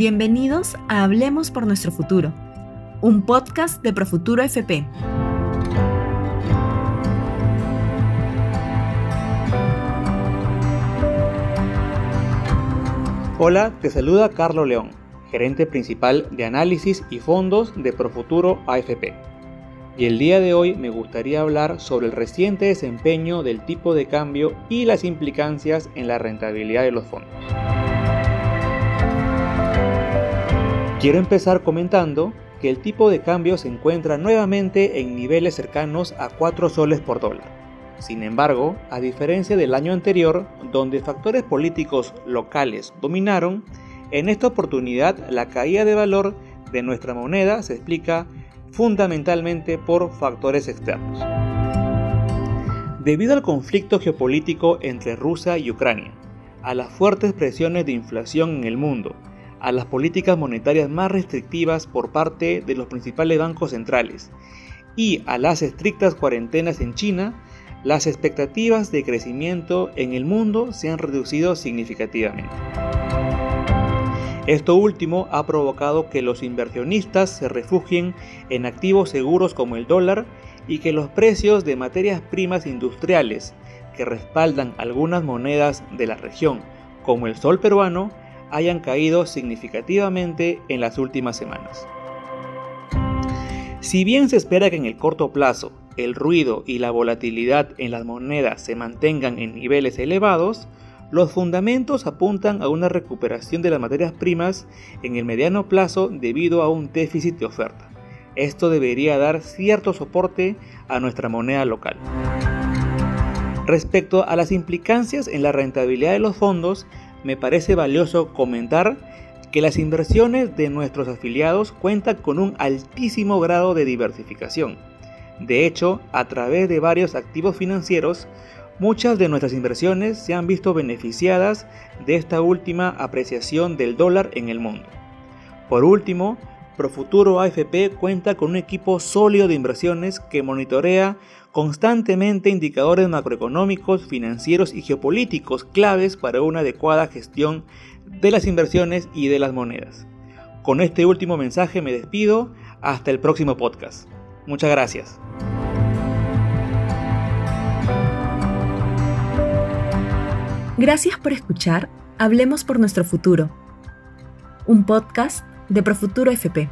Bienvenidos a Hablemos por nuestro futuro, un podcast de Profuturo FP. Hola, te saluda Carlos León, gerente principal de análisis y fondos de Profuturo AFP. Y el día de hoy me gustaría hablar sobre el reciente desempeño del tipo de cambio y las implicancias en la rentabilidad de los fondos. Quiero empezar comentando que el tipo de cambio se encuentra nuevamente en niveles cercanos a 4 soles por dólar. Sin embargo, a diferencia del año anterior, donde factores políticos locales dominaron, en esta oportunidad la caída de valor de nuestra moneda se explica fundamentalmente por factores externos. Debido al conflicto geopolítico entre Rusia y Ucrania, a las fuertes presiones de inflación en el mundo, a las políticas monetarias más restrictivas por parte de los principales bancos centrales y a las estrictas cuarentenas en China, las expectativas de crecimiento en el mundo se han reducido significativamente. Esto último ha provocado que los inversionistas se refugien en activos seguros como el dólar y que los precios de materias primas industriales que respaldan algunas monedas de la región, como el sol peruano, hayan caído significativamente en las últimas semanas. Si bien se espera que en el corto plazo el ruido y la volatilidad en las monedas se mantengan en niveles elevados, los fundamentos apuntan a una recuperación de las materias primas en el mediano plazo debido a un déficit de oferta. Esto debería dar cierto soporte a nuestra moneda local. Respecto a las implicancias en la rentabilidad de los fondos, me parece valioso comentar que las inversiones de nuestros afiliados cuentan con un altísimo grado de diversificación. De hecho, a través de varios activos financieros, muchas de nuestras inversiones se han visto beneficiadas de esta última apreciación del dólar en el mundo. Por último, Profuturo AFP cuenta con un equipo sólido de inversiones que monitorea constantemente indicadores macroeconómicos, financieros y geopolíticos claves para una adecuada gestión de las inversiones y de las monedas. Con este último mensaje me despido, hasta el próximo podcast. Muchas gracias. Gracias por escuchar Hablemos por nuestro futuro, un podcast de Profuturo FP.